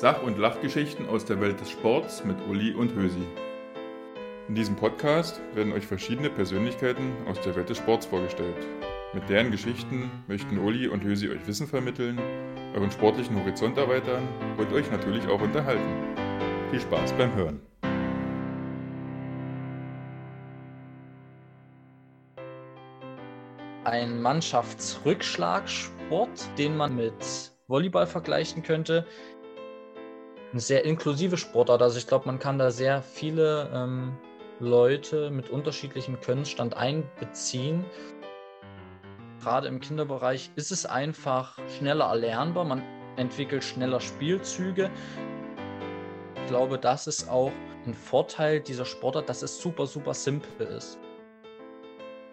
Sach- und Lachgeschichten aus der Welt des Sports mit Uli und Hösi. In diesem Podcast werden euch verschiedene Persönlichkeiten aus der Welt des Sports vorgestellt. Mit deren Geschichten möchten Uli und Hösi euch Wissen vermitteln, euren sportlichen Horizont erweitern und euch natürlich auch unterhalten. Viel Spaß beim Hören. Ein Mannschaftsrückschlagsport, den man mit Volleyball vergleichen könnte. Eine sehr inklusive Sportart. Also ich glaube, man kann da sehr viele ähm, Leute mit unterschiedlichem Könnenstand einbeziehen. Gerade im Kinderbereich ist es einfach schneller erlernbar. Man entwickelt schneller Spielzüge. Ich glaube, das ist auch ein Vorteil dieser Sportart, dass es super, super simpel ist.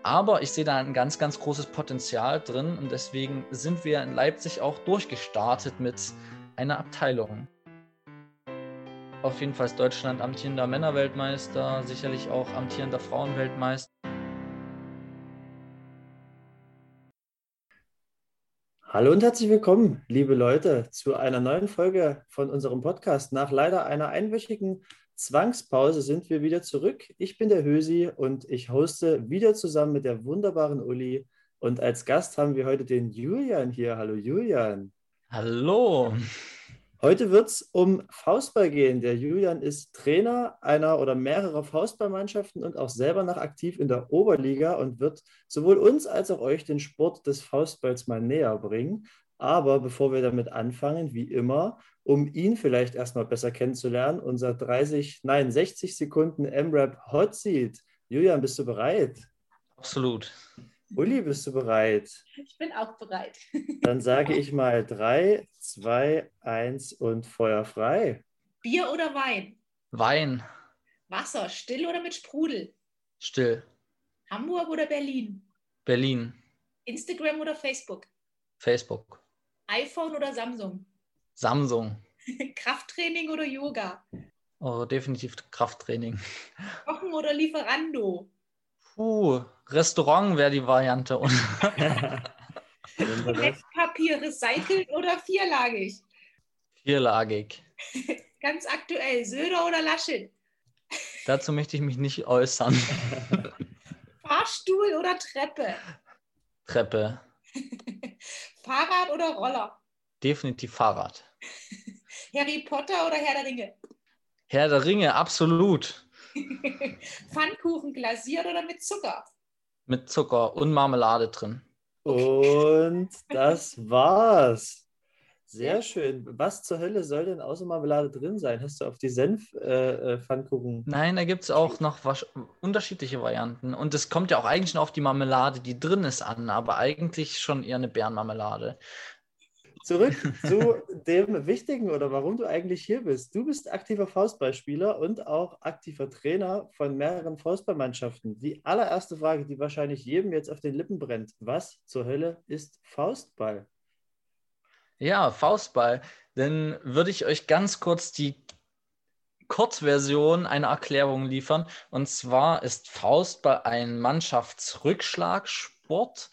Aber ich sehe da ein ganz, ganz großes Potenzial drin und deswegen sind wir in Leipzig auch durchgestartet mit einer Abteilung. Auf jeden Fall ist Deutschland amtierender Männerweltmeister, sicherlich auch amtierender Frauenweltmeister. Hallo und herzlich willkommen, liebe Leute, zu einer neuen Folge von unserem Podcast. Nach leider einer einwöchigen Zwangspause sind wir wieder zurück. Ich bin der Hösi und ich hoste wieder zusammen mit der wunderbaren Uli. Und als Gast haben wir heute den Julian hier. Hallo Julian. Hallo. Heute wird es um Faustball gehen. Der Julian ist Trainer einer oder mehrerer Faustballmannschaften und auch selber noch aktiv in der Oberliga und wird sowohl uns als auch euch den Sport des Faustballs mal näher bringen. Aber bevor wir damit anfangen, wie immer, um ihn vielleicht erstmal besser kennenzulernen, unser 30, nein, 60 Sekunden M-Rap Hot Seat. Julian, bist du bereit? Absolut. Uli, bist du bereit? Ich bin auch bereit. Dann sage ich mal 3, 2, 1 und Feuer frei. Bier oder Wein? Wein. Wasser, still oder mit Sprudel? Still. Hamburg oder Berlin? Berlin. Instagram oder Facebook? Facebook. iPhone oder Samsung? Samsung. Krafttraining oder Yoga? Oh, definitiv Krafttraining. Kochen oder Lieferando? Puh, Restaurant wäre die Variante. Toilettenpapier recycelt oder vierlagig? Vierlagig. Ganz aktuell, Söder oder Laschet? Dazu möchte ich mich nicht äußern. Fahrstuhl oder Treppe? Treppe. Fahrrad oder Roller? Definitiv Fahrrad. Harry Potter oder Herr der Ringe? Herr der Ringe, absolut. Pfannkuchen glasiert oder mit Zucker? Mit Zucker und Marmelade drin. Und das war's. Sehr schön. Was zur Hölle soll denn außer Marmelade drin sein? Hast du auf die Senf-Pfannkuchen? Äh, Nein, da gibt es auch noch was, unterschiedliche Varianten. Und es kommt ja auch eigentlich nur auf die Marmelade, die drin ist, an, aber eigentlich schon eher eine Bärenmarmelade. Zurück zu dem Wichtigen oder warum du eigentlich hier bist. Du bist aktiver Faustballspieler und auch aktiver Trainer von mehreren Faustballmannschaften. Die allererste Frage, die wahrscheinlich jedem jetzt auf den Lippen brennt: Was zur Hölle ist Faustball? Ja, Faustball. Dann würde ich euch ganz kurz die Kurzversion einer Erklärung liefern. Und zwar ist Faustball ein Mannschaftsrückschlagsport,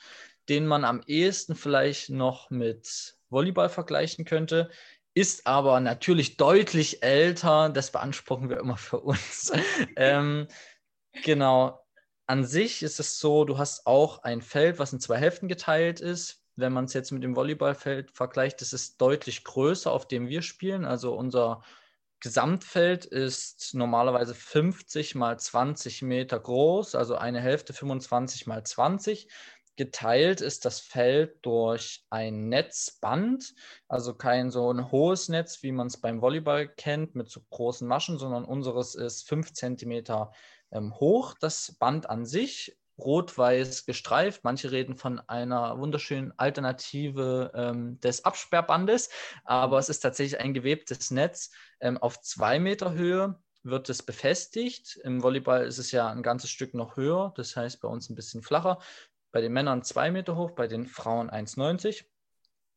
den man am ehesten vielleicht noch mit Volleyball vergleichen könnte, ist aber natürlich deutlich älter. Das beanspruchen wir immer für uns. ähm, genau. An sich ist es so, du hast auch ein Feld, was in zwei Hälften geteilt ist. Wenn man es jetzt mit dem Volleyballfeld vergleicht, das ist deutlich größer, auf dem wir spielen. Also unser Gesamtfeld ist normalerweise 50 mal 20 Meter groß, also eine Hälfte 25 mal 20. Geteilt ist das Feld durch ein Netzband, also kein so ein hohes Netz, wie man es beim Volleyball kennt, mit so großen Maschen, sondern unseres ist 5 cm ähm, hoch, das Band an sich, rot-weiß gestreift. Manche reden von einer wunderschönen Alternative ähm, des Absperrbandes, aber es ist tatsächlich ein gewebtes Netz ähm, auf zwei Meter Höhe wird es befestigt. Im Volleyball ist es ja ein ganzes Stück noch höher, das heißt bei uns ein bisschen flacher bei den Männern zwei Meter hoch, bei den Frauen 1,90.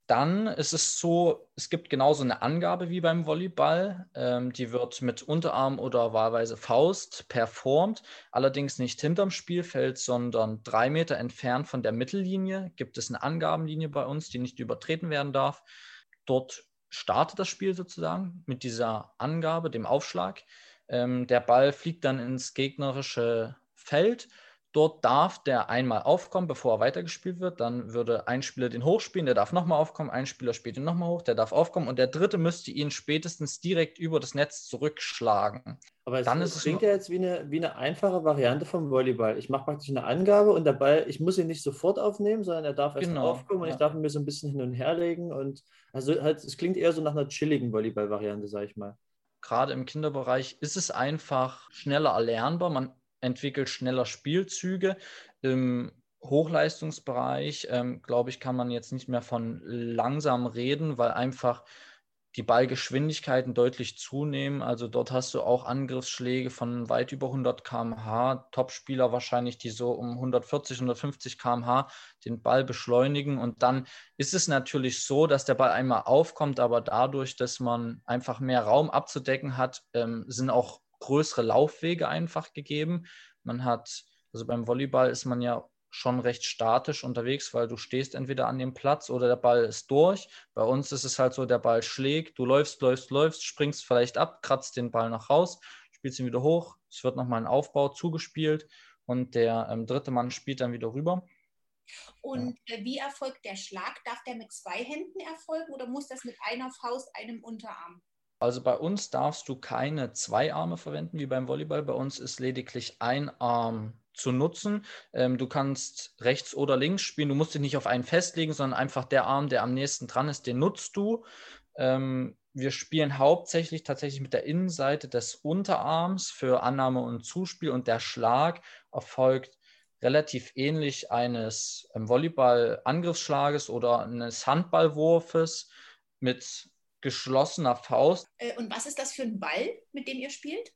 Dann ist es so, es gibt genauso eine Angabe wie beim Volleyball. Ähm, die wird mit Unterarm oder wahlweise Faust performt. Allerdings nicht hinterm Spielfeld, sondern drei Meter entfernt von der Mittellinie gibt es eine Angabenlinie bei uns, die nicht übertreten werden darf. Dort startet das Spiel sozusagen mit dieser Angabe, dem Aufschlag. Ähm, der Ball fliegt dann ins gegnerische Feld Dort darf der einmal aufkommen, bevor er weitergespielt wird. Dann würde ein Spieler den hochspielen, der darf nochmal aufkommen, ein Spieler spielt ihn nochmal hoch, der darf aufkommen und der dritte müsste ihn spätestens direkt über das Netz zurückschlagen. Aber es, dann es klingt ja jetzt wie eine, wie eine einfache Variante vom Volleyball. Ich mache praktisch eine Angabe und der Ball, ich muss ihn nicht sofort aufnehmen, sondern er darf erst genau, aufkommen und ja. ich darf ihn mir so ein bisschen hin und her legen. Und also halt, es klingt eher so nach einer chilligen Volleyball-Variante, sage ich mal gerade im Kinderbereich ist es einfach schneller erlernbar. Man entwickelt schneller Spielzüge. Im Hochleistungsbereich, ähm, glaube ich, kann man jetzt nicht mehr von langsam reden, weil einfach die Ballgeschwindigkeiten deutlich zunehmen. Also dort hast du auch Angriffsschläge von weit über 100 km/h. Topspieler wahrscheinlich, die so um 140, 150 km/h den Ball beschleunigen. Und dann ist es natürlich so, dass der Ball einmal aufkommt, aber dadurch, dass man einfach mehr Raum abzudecken hat, ähm, sind auch größere Laufwege einfach gegeben. Man hat, also beim Volleyball ist man ja schon recht statisch unterwegs, weil du stehst entweder an dem Platz oder der Ball ist durch. Bei uns ist es halt so, der Ball schlägt, du läufst, läufst, läufst, springst vielleicht ab, kratzt den Ball noch raus, spielst ihn wieder hoch, es wird nochmal ein Aufbau zugespielt und der ähm, dritte Mann spielt dann wieder rüber. Und äh, wie erfolgt der Schlag? Darf der mit zwei Händen erfolgen oder muss das mit einer Faust, einem Unterarm? Also bei uns darfst du keine zwei Arme verwenden wie beim Volleyball. Bei uns ist lediglich ein Arm zu nutzen. Ähm, du kannst rechts oder links spielen. Du musst dich nicht auf einen festlegen, sondern einfach der Arm, der am nächsten dran ist, den nutzt du. Ähm, wir spielen hauptsächlich tatsächlich mit der Innenseite des Unterarms für Annahme und Zuspiel und der Schlag erfolgt relativ ähnlich eines ähm, Volleyball-Angriffsschlages oder eines Handballwurfes mit geschlossener Faust. Äh, und was ist das für ein Ball, mit dem ihr spielt?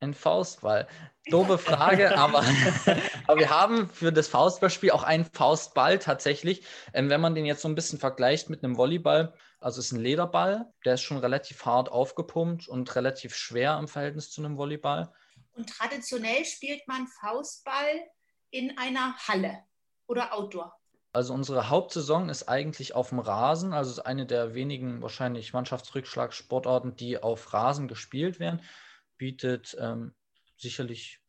Ein Faustball. Doofe Frage, aber, aber wir haben für das Faustballspiel auch einen Faustball tatsächlich. Ähm, wenn man den jetzt so ein bisschen vergleicht mit einem Volleyball, also es ist ein Lederball, der ist schon relativ hart aufgepumpt und relativ schwer im Verhältnis zu einem Volleyball. Und traditionell spielt man Faustball in einer Halle oder Outdoor. Also unsere Hauptsaison ist eigentlich auf dem Rasen, also ist eine der wenigen wahrscheinlich Mannschaftsrückschlagsportarten, die auf Rasen gespielt werden. Bietet ähm, sicherlich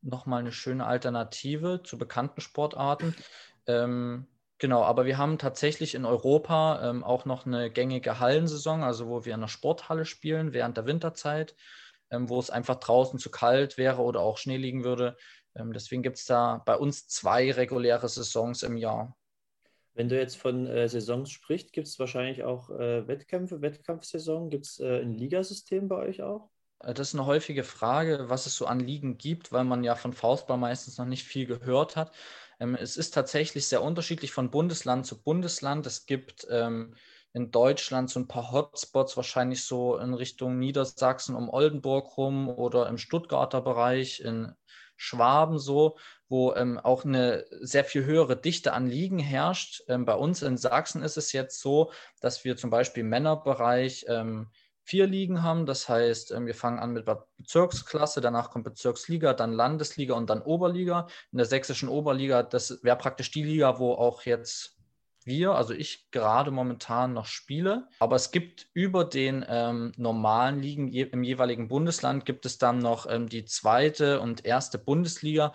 nochmal eine schöne Alternative zu bekannten Sportarten. Ähm, genau, aber wir haben tatsächlich in Europa ähm, auch noch eine gängige Hallensaison, also wo wir in der Sporthalle spielen während der Winterzeit, ähm, wo es einfach draußen zu kalt wäre oder auch Schnee liegen würde deswegen gibt es da bei uns zwei reguläre Saisons im Jahr. Wenn du jetzt von äh, Saisons sprichst, gibt es wahrscheinlich auch äh, Wettkämpfe, Wettkampfsaison? Gibt es äh, ein Ligasystem bei euch auch? Äh, das ist eine häufige Frage, was es so an Ligen gibt, weil man ja von Faustball meistens noch nicht viel gehört hat. Ähm, es ist tatsächlich sehr unterschiedlich von Bundesland zu Bundesland. Es gibt ähm, in Deutschland so ein paar Hotspots, wahrscheinlich so in Richtung Niedersachsen um Oldenburg rum oder im Stuttgarter Bereich, in Schwaben so, wo ähm, auch eine sehr viel höhere Dichte an Ligen herrscht. Ähm, bei uns in Sachsen ist es jetzt so, dass wir zum Beispiel im Männerbereich ähm, vier Ligen haben. Das heißt, ähm, wir fangen an mit Bezirksklasse, danach kommt Bezirksliga, dann Landesliga und dann Oberliga. In der sächsischen Oberliga, das wäre praktisch die Liga, wo auch jetzt wir, also ich gerade momentan noch spiele. Aber es gibt über den ähm, normalen Ligen je, im jeweiligen Bundesland gibt es dann noch ähm, die zweite und erste Bundesliga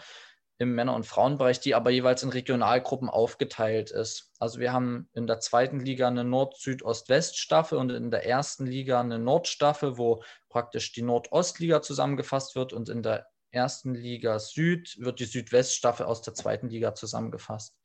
im Männer- und Frauenbereich, die aber jeweils in Regionalgruppen aufgeteilt ist. Also wir haben in der zweiten Liga eine Nord-Süd-Ost-West-Staffel und in der ersten Liga eine Nordstaffel, wo praktisch die Nordostliga zusammengefasst wird und in der ersten Liga Süd wird die Südweststaffel aus der zweiten Liga zusammengefasst.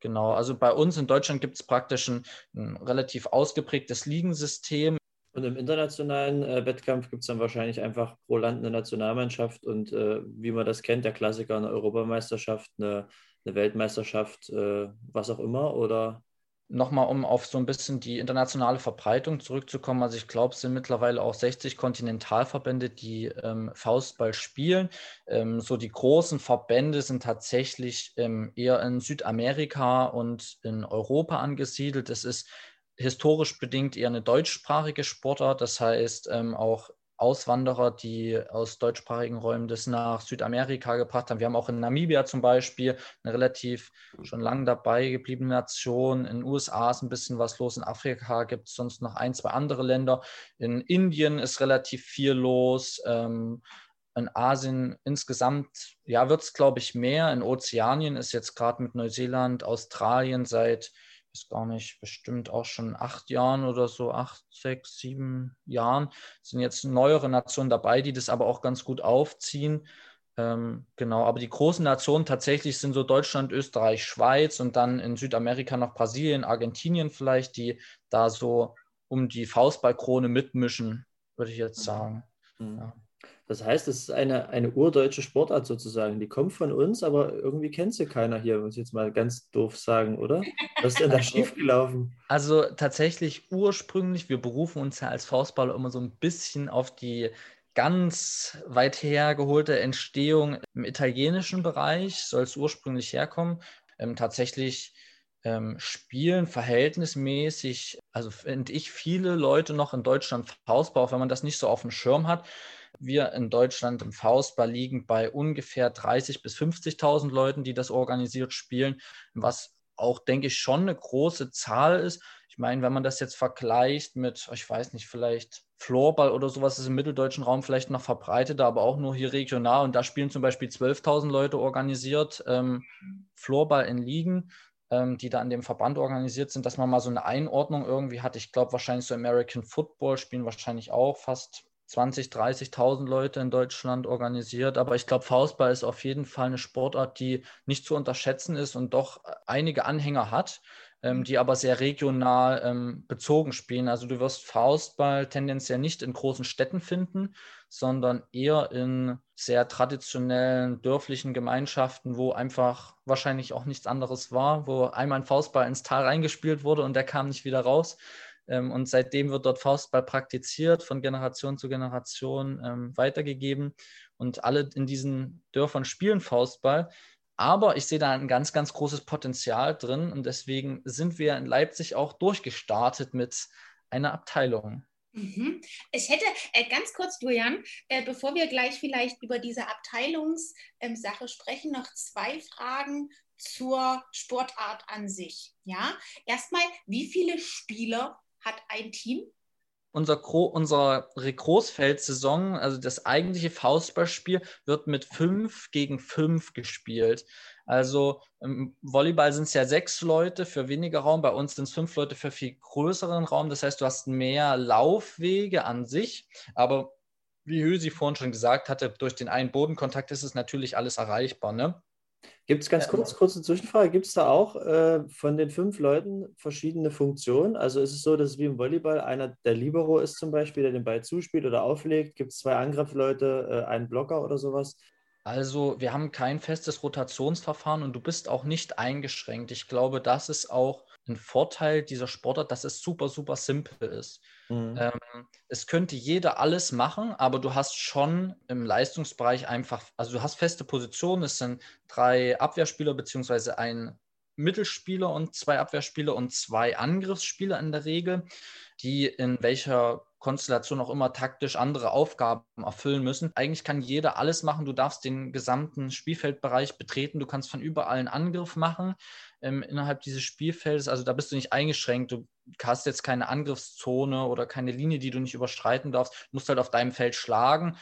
Genau, also bei uns in Deutschland gibt es praktisch ein, ein, relativ ausgeprägtes Ligensystem. Und im internationalen äh, Wettkampf gibt es dann wahrscheinlich einfach pro Land eine Nationalmannschaft und äh, wie man das kennt, der Klassiker, eine Europameisterschaft, eine, eine Weltmeisterschaft, äh, was auch immer, oder nochmal, um auf so ein bisschen die internationale Verbreitung zurückzukommen. Also ich glaube, es sind mittlerweile auch 60 Kontinentalverbände, die ähm, Faustball spielen. Ähm, so die großen Verbände sind tatsächlich ähm, eher in Südamerika und in Europa angesiedelt. Es ist historisch bedingt eher eine deutschsprachige Sportart. Das heißt, ähm, auch Auswanderer, die aus deutschsprachigen Räumen das nach Südamerika gebracht haben. Wir haben auch in Namibia zum Beispiel eine relativ schon lange dabei gebliebene Nation. In den USA ist ein bisschen was los. In Afrika gibt es sonst noch ein, zwei andere Länder. In Indien ist relativ viel los. Ähm, in Asien insgesamt, ja, wird es, glaube ich, mehr. In Ozeanien ist jetzt gerade mit Neuseeland, Australien seit ist gar nicht, bestimmt auch schon acht Jahren oder so, acht, sechs, sieben Jahren, sind jetzt neuere Nationen dabei, die das aber auch ganz gut aufziehen. Ähm, genau, aber die großen Nationen tatsächlich sind so Deutschland, Österreich, Schweiz und dann in Südamerika noch Brasilien, Argentinien vielleicht, die da so um die Faustballkrone mitmischen, würde ich jetzt mhm. sagen. Mhm. Ja. Das heißt, es ist eine, eine urdeutsche Sportart sozusagen. Die kommt von uns, aber irgendwie kennt sie keiner hier, muss ich jetzt mal ganz doof sagen, oder? Was ist denn da also, schiefgelaufen? Also tatsächlich ursprünglich, wir berufen uns ja als Faustballer immer so ein bisschen auf die ganz weit hergeholte Entstehung im italienischen Bereich, soll es ursprünglich herkommen. Ähm, tatsächlich ähm, spielen verhältnismäßig, also finde ich, viele Leute noch in Deutschland Faustball, auch wenn man das nicht so auf dem Schirm hat wir in Deutschland im Faustball liegen bei ungefähr 30.000 bis 50.000 Leuten, die das organisiert spielen, was auch, denke ich, schon eine große Zahl ist. Ich meine, wenn man das jetzt vergleicht mit, ich weiß nicht, vielleicht Floorball oder sowas ist im mitteldeutschen Raum vielleicht noch verbreiteter, aber auch nur hier regional. Und da spielen zum Beispiel 12.000 Leute organisiert ähm, Floorball in Ligen, ähm, die da an dem Verband organisiert sind, dass man mal so eine Einordnung irgendwie hat. Ich glaube, wahrscheinlich so American Football spielen wahrscheinlich auch fast 20, 30.000 Leute in Deutschland organisiert. Aber ich glaube, Faustball ist auf jeden Fall eine Sportart, die nicht zu unterschätzen ist und doch einige Anhänger hat, ähm, die aber sehr regional ähm, bezogen spielen. Also du wirst Faustball tendenziell nicht in großen Städten finden, sondern eher in sehr traditionellen dörflichen Gemeinschaften, wo einfach wahrscheinlich auch nichts anderes war, wo einmal ein Faustball ins Tal reingespielt wurde und der kam nicht wieder raus. Ähm, und seitdem wird dort Faustball praktiziert, von Generation zu Generation ähm, weitergegeben. Und alle in diesen Dörfern spielen Faustball. Aber ich sehe da ein ganz, ganz großes Potenzial drin. Und deswegen sind wir in Leipzig auch durchgestartet mit einer Abteilung. Mhm. Ich hätte äh, ganz kurz, Julian, äh, bevor wir gleich vielleicht über diese Abteilungssache ähm, sprechen, noch zwei Fragen zur Sportart an sich. Ja, erstmal, wie viele Spieler hat ein Team? Unser Gro unsere Großfeldsaison, also das eigentliche Faustballspiel, wird mit fünf gegen fünf gespielt. Also im Volleyball sind es ja sechs Leute für weniger Raum, bei uns sind es fünf Leute für viel größeren Raum. Das heißt, du hast mehr Laufwege an sich, aber wie Hösi vorhin schon gesagt hatte, durch den einen Bodenkontakt ist es natürlich alles erreichbar. Ne? Gibt es ganz kurz, kurze Zwischenfrage, gibt es da auch äh, von den fünf Leuten verschiedene Funktionen? Also ist es so, dass es wie im Volleyball einer der Libero ist zum Beispiel, der den Ball zuspielt oder auflegt? Gibt es zwei Angriffsleute, äh, einen Blocker oder sowas? Also wir haben kein festes Rotationsverfahren und du bist auch nicht eingeschränkt. Ich glaube, das ist auch ein Vorteil dieser Sportart, dass es super, super simpel ist. Mhm. Ähm, es könnte jeder alles machen, aber du hast schon im Leistungsbereich einfach, also du hast feste Positionen, es sind drei Abwehrspieler beziehungsweise ein Mittelspieler und zwei Abwehrspieler und zwei Angriffsspieler in der Regel, die in welcher Konstellation auch immer taktisch andere Aufgaben erfüllen müssen. Eigentlich kann jeder alles machen. Du darfst den gesamten Spielfeldbereich betreten. Du kannst von überall einen Angriff machen ähm, innerhalb dieses Spielfeldes. Also da bist du nicht eingeschränkt. Du hast jetzt keine Angriffszone oder keine Linie, die du nicht überschreiten darfst. Du musst halt auf deinem Feld schlagen.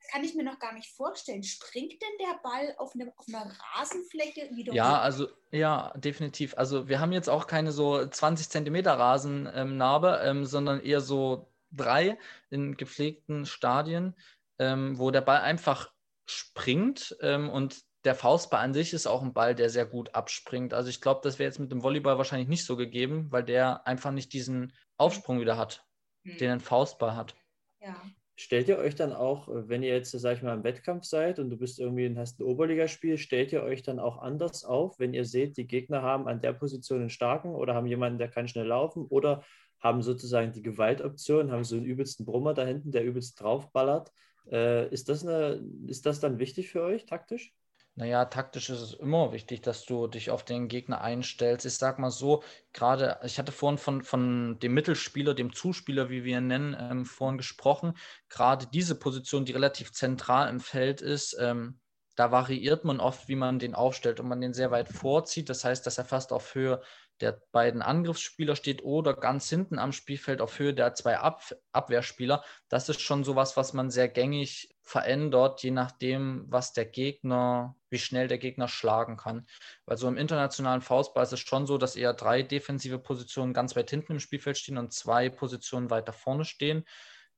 Das kann ich mir noch gar nicht vorstellen. Springt denn der Ball auf, eine, auf einer Rasenfläche wieder? Ja, also ja, definitiv. Also wir haben jetzt auch keine so 20 Zentimeter Rasennarbe, ähm, sondern eher so drei in gepflegten Stadien, ähm, wo der Ball einfach springt ähm, und der Faustball an sich ist auch ein Ball, der sehr gut abspringt. Also ich glaube, das wäre jetzt mit dem Volleyball wahrscheinlich nicht so gegeben, weil der einfach nicht diesen Aufsprung wieder hat, hm. den ein Faustball hat. Ja. Stellt ihr euch dann auch, wenn ihr jetzt, sag ich mal, im Wettkampf seid und du bist irgendwie und hast ein Oberligaspiel, stellt ihr euch dann auch anders auf, wenn ihr seht, die Gegner haben an der Position einen starken oder haben jemanden, der kann schnell laufen oder haben sozusagen die Gewaltoption, haben so einen übelsten Brummer da hinten, der übelst draufballert. Äh, ist, das eine, ist das dann wichtig für euch taktisch? Naja, taktisch ist es immer wichtig, dass du dich auf den Gegner einstellst. Ich sag mal so, gerade, ich hatte vorhin von, von dem Mittelspieler, dem Zuspieler, wie wir ihn nennen, ähm, vorhin gesprochen. Gerade diese Position, die relativ zentral im Feld ist, ähm, da variiert man oft, wie man den aufstellt und man den sehr weit vorzieht. Das heißt, dass er fast auf Höhe der beiden Angriffsspieler steht oder ganz hinten am Spielfeld auf Höhe der zwei Ab Abwehrspieler. Das ist schon sowas, was man sehr gängig verändert, je nachdem, was der Gegner, wie schnell der Gegner schlagen kann. Weil so im internationalen Faustball ist es schon so, dass eher drei defensive Positionen ganz weit hinten im Spielfeld stehen und zwei Positionen weiter vorne stehen,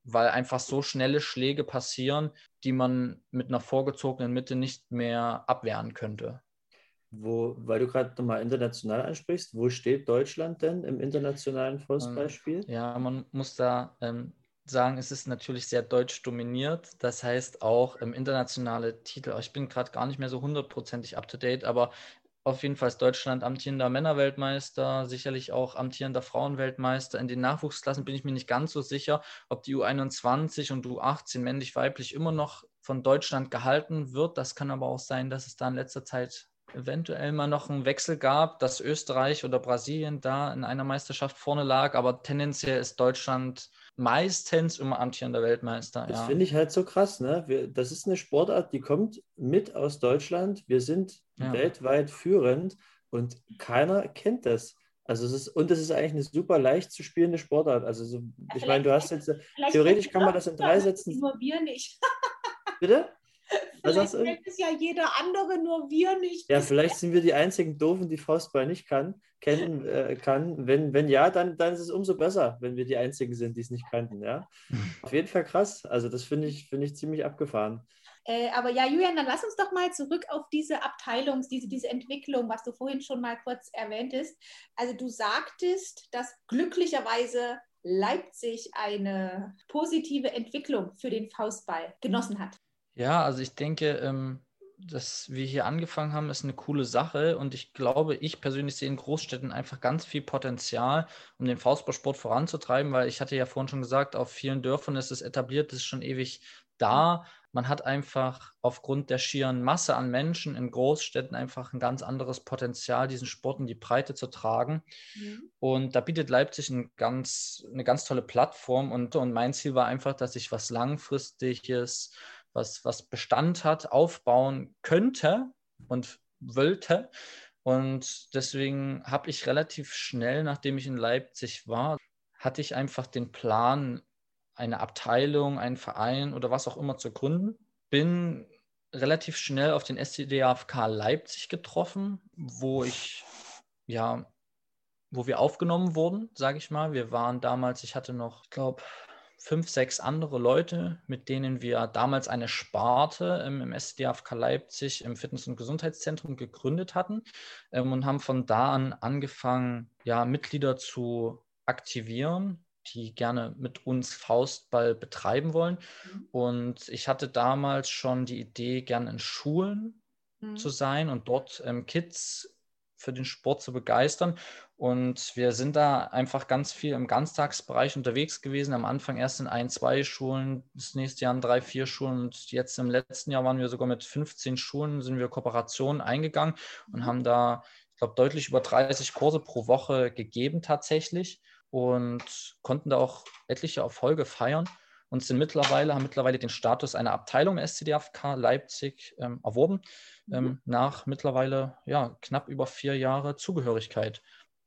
weil einfach so schnelle Schläge passieren, die man mit einer vorgezogenen Mitte nicht mehr abwehren könnte. Wo, weil du gerade nochmal international ansprichst, wo steht Deutschland denn im internationalen Faustballspiel? Ja, man muss da ähm, sagen, es ist natürlich sehr deutsch dominiert. Das heißt auch ähm, internationale Titel. Ich bin gerade gar nicht mehr so hundertprozentig up to date, aber auf jeden Fall ist Deutschland amtierender Männerweltmeister, sicherlich auch amtierender Frauenweltmeister. In den Nachwuchsklassen bin ich mir nicht ganz so sicher, ob die U21 und U18 männlich-weiblich immer noch von Deutschland gehalten wird. Das kann aber auch sein, dass es da in letzter Zeit eventuell mal noch einen Wechsel gab, dass Österreich oder Brasilien da in einer Meisterschaft vorne lag, aber tendenziell ist Deutschland meistens immer amtierender Weltmeister. Das ja. finde ich halt so krass. Ne? Wir, das ist eine Sportart, die kommt mit aus Deutschland. Wir sind ja. weltweit führend und keiner kennt das. Also es ist, und es ist eigentlich eine super leicht zu spielende Sportart. Also so, ich meine, du hast jetzt, theoretisch kann man das in drei Sätzen. Nur wir nicht. Bitte? Sagst du? kennt es ja jeder andere, nur wir nicht. Ja, vielleicht sind wir die einzigen Doofen, die Faustball nicht kann, kennen äh, kann. Wenn, wenn ja, dann, dann ist es umso besser, wenn wir die einzigen sind, die es nicht kannten. Ja? Auf jeden Fall krass. Also das finde ich, find ich ziemlich abgefahren. Äh, aber ja, Julian, dann lass uns doch mal zurück auf diese Abteilung, diese, diese Entwicklung, was du vorhin schon mal kurz erwähntest. Also du sagtest, dass glücklicherweise Leipzig eine positive Entwicklung für den Faustball genossen hat. Ja, also ich denke, ähm, dass wir hier angefangen haben, ist eine coole Sache und ich glaube, ich persönlich sehe in Großstädten einfach ganz viel Potenzial, um den Faustballsport voranzutreiben, weil ich hatte ja vorhin schon gesagt, auf vielen Dörfern ist es etabliert, ist schon ewig da. Man hat einfach aufgrund der schieren Masse an Menschen in Großstädten einfach ein ganz anderes Potenzial, diesen Sport in die Breite zu tragen. Mhm. Und da bietet Leipzig ein ganz, eine ganz tolle Plattform und, und mein Ziel war einfach, dass ich was Langfristiges was, was Bestand hat, aufbauen könnte und wollte. Und deswegen habe ich relativ schnell, nachdem ich in Leipzig war, hatte ich einfach den Plan, eine Abteilung, einen Verein oder was auch immer zu gründen. Bin relativ schnell auf den SCDAFK Leipzig getroffen, wo ich ja, wo wir aufgenommen wurden, sage ich mal. Wir waren damals, ich hatte noch, ich glaube, fünf, sechs andere Leute, mit denen wir damals eine Sparte ähm, im SDAFK Leipzig im Fitness- und Gesundheitszentrum gegründet hatten ähm, und haben von da an angefangen, ja, Mitglieder zu aktivieren, die gerne mit uns Faustball betreiben wollen. Mhm. Und ich hatte damals schon die Idee, gerne in Schulen mhm. zu sein und dort ähm, Kids für den Sport zu begeistern. Und wir sind da einfach ganz viel im Ganztagsbereich unterwegs gewesen. Am Anfang erst in ein, zwei Schulen, das nächste Jahr in drei, vier Schulen. Und jetzt im letzten Jahr waren wir sogar mit 15 Schulen, sind wir Kooperationen eingegangen und mhm. haben da, ich glaube, deutlich über 30 Kurse pro Woche gegeben tatsächlich und konnten da auch etliche Erfolge feiern und sind mittlerweile, haben mittlerweile den Status einer Abteilung SCDFK Leipzig ähm, erworben, mhm. ähm, nach mittlerweile ja, knapp über vier Jahre Zugehörigkeit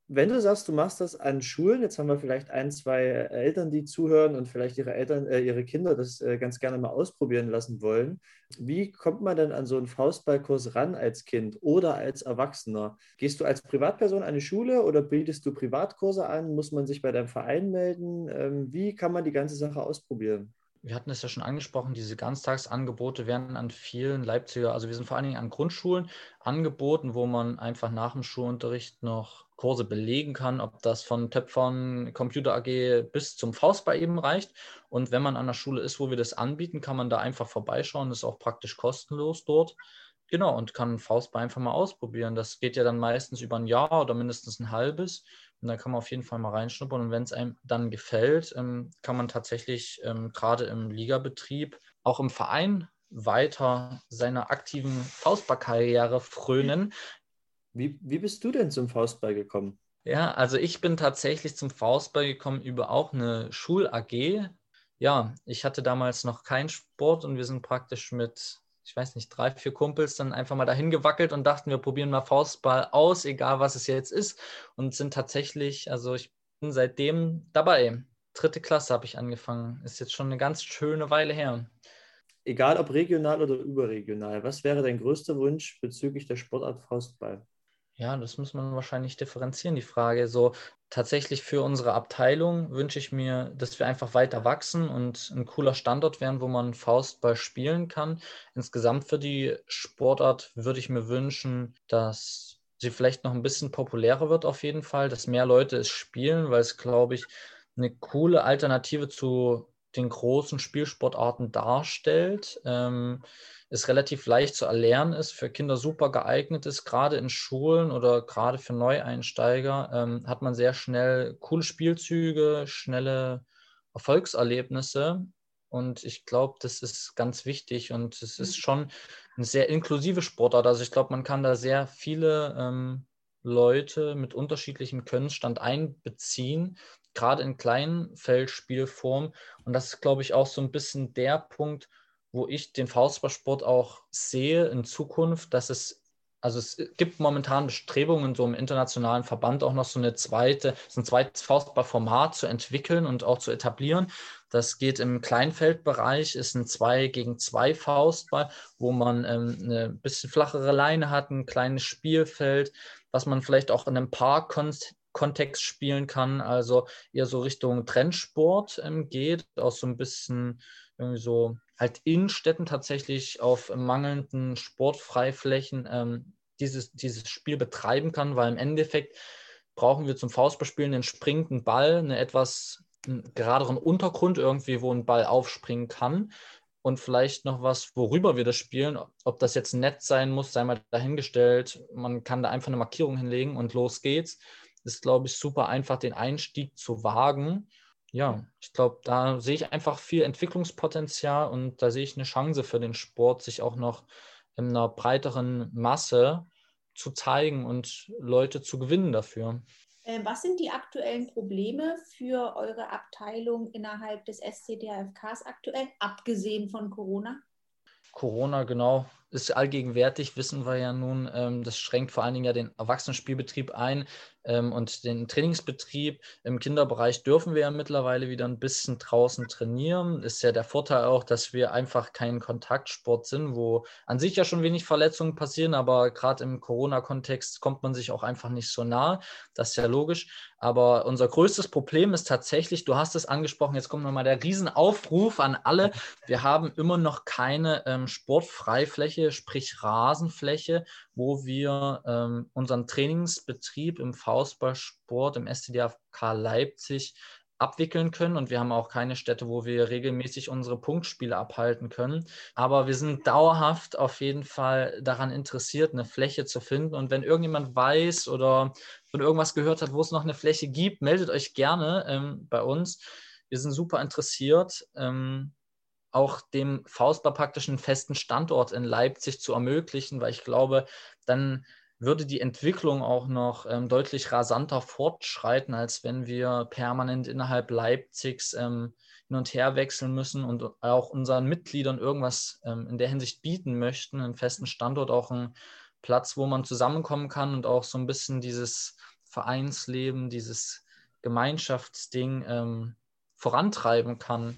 wenn du sagst, du machst das an Schulen, jetzt haben wir vielleicht ein, zwei Eltern, die zuhören und vielleicht ihre Eltern, äh, ihre Kinder das äh, ganz gerne mal ausprobieren lassen wollen. Wie kommt man denn an so einen Faustballkurs ran als Kind oder als Erwachsener? Gehst du als Privatperson an eine Schule oder bietest du Privatkurse an? Muss man sich bei deinem Verein melden? Ähm, wie kann man die ganze Sache ausprobieren? Wir hatten es ja schon angesprochen, diese Ganztagsangebote werden an vielen Leipziger, also wir sind vor allen Dingen an Grundschulen angeboten, wo man einfach nach dem Schulunterricht noch Kurse belegen kann, ob das von Töpfern, Computer AG bis zum Faustball eben reicht. Und wenn man an der Schule ist, wo wir das anbieten, kann man da einfach vorbeischauen, das ist auch praktisch kostenlos dort. Genau, und kann Faustball einfach mal ausprobieren. Das geht ja dann meistens über ein Jahr oder mindestens ein halbes. Und da kann man auf jeden Fall mal reinschnuppern. Und wenn es einem dann gefällt, ähm, kann man tatsächlich ähm, gerade im Ligabetrieb, auch im Verein weiter seiner aktiven Faustballkarriere frönen. Wie, wie bist du denn zum Faustball gekommen? Ja, also ich bin tatsächlich zum Faustball gekommen über auch eine Schul-AG. Ja, ich hatte damals noch keinen Sport und wir sind praktisch mit, ich weiß nicht, drei, vier Kumpels dann einfach mal dahin gewackelt und dachten, wir probieren mal Faustball aus, egal was es jetzt ist. Und sind tatsächlich, also ich bin seitdem dabei. Dritte Klasse habe ich angefangen. Ist jetzt schon eine ganz schöne Weile her. Egal ob regional oder überregional, was wäre dein größter Wunsch bezüglich der Sportart Faustball? Ja, das muss man wahrscheinlich differenzieren, die Frage. So tatsächlich für unsere Abteilung wünsche ich mir, dass wir einfach weiter wachsen und ein cooler Standort werden, wo man Faustball spielen kann. Insgesamt für die Sportart würde ich mir wünschen, dass sie vielleicht noch ein bisschen populärer wird auf jeden Fall, dass mehr Leute es spielen, weil es, glaube ich, eine coole Alternative zu den großen Spielsportarten darstellt. Ähm, es relativ leicht zu erlernen ist, für Kinder super geeignet ist, gerade in Schulen oder gerade für Neueinsteiger, ähm, hat man sehr schnell coole Spielzüge, schnelle Erfolgserlebnisse. Und ich glaube, das ist ganz wichtig und es ist mhm. schon eine sehr inklusive Sportart. Also ich glaube, man kann da sehr viele ähm, Leute mit unterschiedlichem Könnenstand einbeziehen, gerade in kleinen Feldspielformen. Und das ist, glaube ich, auch so ein bisschen der Punkt, wo ich den Faustballsport auch sehe in Zukunft, dass es also es gibt momentan Bestrebungen, so im internationalen Verband auch noch so eine zweite, so ein zweites Faustballformat zu entwickeln und auch zu etablieren. Das geht im Kleinfeldbereich, ist ein 2 gegen 2 Faustball, wo man ähm, eine bisschen flachere Leine hat, ein kleines Spielfeld, was man vielleicht auch in einem Park-Kontext spielen kann, also eher so Richtung Trendsport ähm, geht, auch so ein bisschen irgendwie so halt in Städten tatsächlich auf mangelnden Sportfreiflächen ähm, dieses, dieses Spiel betreiben kann, weil im Endeffekt brauchen wir zum Faustballspielen einen springenden Ball, eine etwas geraderen Untergrund irgendwie, wo ein Ball aufspringen kann und vielleicht noch was, worüber wir das spielen. Ob das jetzt nett sein muss, sei mal dahingestellt. Man kann da einfach eine Markierung hinlegen und los geht's. Ist, glaube ich, super einfach, den Einstieg zu wagen ja, ich glaube, da sehe ich einfach viel Entwicklungspotenzial und da sehe ich eine Chance für den Sport, sich auch noch in einer breiteren Masse zu zeigen und Leute zu gewinnen dafür. Ähm, was sind die aktuellen Probleme für eure Abteilung innerhalb des SCDFKs aktuell, abgesehen von Corona? Corona, genau, ist allgegenwärtig, wissen wir ja nun. Ähm, das schränkt vor allen Dingen ja den Erwachsenenspielbetrieb ein ähm, und den Trainingsbetrieb. Im Kinderbereich dürfen wir ja mittlerweile wieder ein bisschen draußen trainieren. Ist ja der Vorteil auch, dass wir einfach kein Kontaktsport sind, wo an sich ja schon wenig Verletzungen passieren, aber gerade im Corona-Kontext kommt man sich auch einfach nicht so nah. Das ist ja logisch. Aber unser größtes Problem ist tatsächlich, du hast es angesprochen, jetzt kommt nochmal der Riesenaufruf an alle. Wir haben immer noch keine ähm, Sportfreifläche, sprich Rasenfläche, wo wir ähm, unseren Trainingsbetrieb im Faustballsport, im STDFK Leipzig abwickeln können und wir haben auch keine Städte, wo wir regelmäßig unsere Punktspiele abhalten können. Aber wir sind dauerhaft auf jeden Fall daran interessiert, eine Fläche zu finden. Und wenn irgendjemand weiß oder von irgendwas gehört hat, wo es noch eine Fläche gibt, meldet euch gerne ähm, bei uns. Wir sind super interessiert. Ähm, auch dem Faustball praktisch einen festen Standort in Leipzig zu ermöglichen, weil ich glaube, dann würde die Entwicklung auch noch ähm, deutlich rasanter fortschreiten, als wenn wir permanent innerhalb Leipzigs ähm, hin und her wechseln müssen und auch unseren Mitgliedern irgendwas ähm, in der Hinsicht bieten möchten, einen festen Standort, auch einen Platz, wo man zusammenkommen kann und auch so ein bisschen dieses Vereinsleben, dieses Gemeinschaftsding ähm, vorantreiben kann.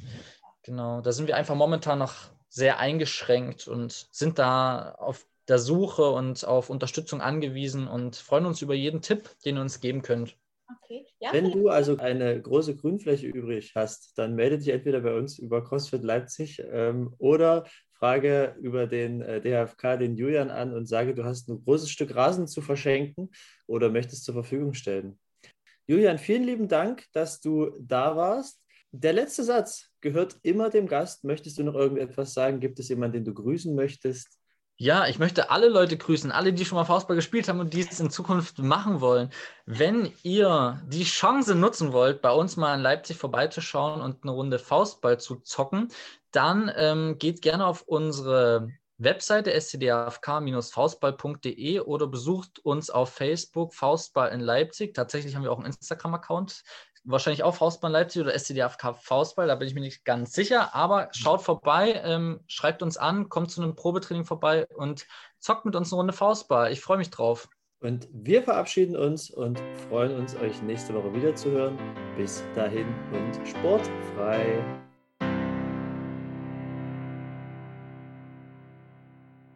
Genau, da sind wir einfach momentan noch sehr eingeschränkt und sind da auf der Suche und auf Unterstützung angewiesen und freuen uns über jeden Tipp, den ihr uns geben könnt. Okay. Ja, Wenn du also eine große Grünfläche übrig hast, dann melde dich entweder bei uns über CrossFit Leipzig ähm, oder frage über den äh, DHFK den Julian an und sage, du hast ein großes Stück Rasen zu verschenken oder möchtest zur Verfügung stellen. Julian, vielen lieben Dank, dass du da warst. Der letzte Satz gehört immer dem Gast. Möchtest du noch irgendetwas sagen? Gibt es jemanden, den du grüßen möchtest? Ja, ich möchte alle Leute grüßen, alle, die schon mal Faustball gespielt haben und die es in Zukunft machen wollen. Wenn ihr die Chance nutzen wollt, bei uns mal in Leipzig vorbeizuschauen und eine Runde Faustball zu zocken, dann ähm, geht gerne auf unsere Webseite scdafk-faustball.de oder besucht uns auf Facebook Faustball in Leipzig. Tatsächlich haben wir auch einen Instagram-Account wahrscheinlich auch Faustball Leipzig oder SCDFK Faustball, da bin ich mir nicht ganz sicher. Aber schaut vorbei, ähm, schreibt uns an, kommt zu einem Probetraining vorbei und zockt mit uns eine Runde Faustball. Ich freue mich drauf. Und wir verabschieden uns und freuen uns, euch nächste Woche wiederzuhören. Bis dahin und sportfrei.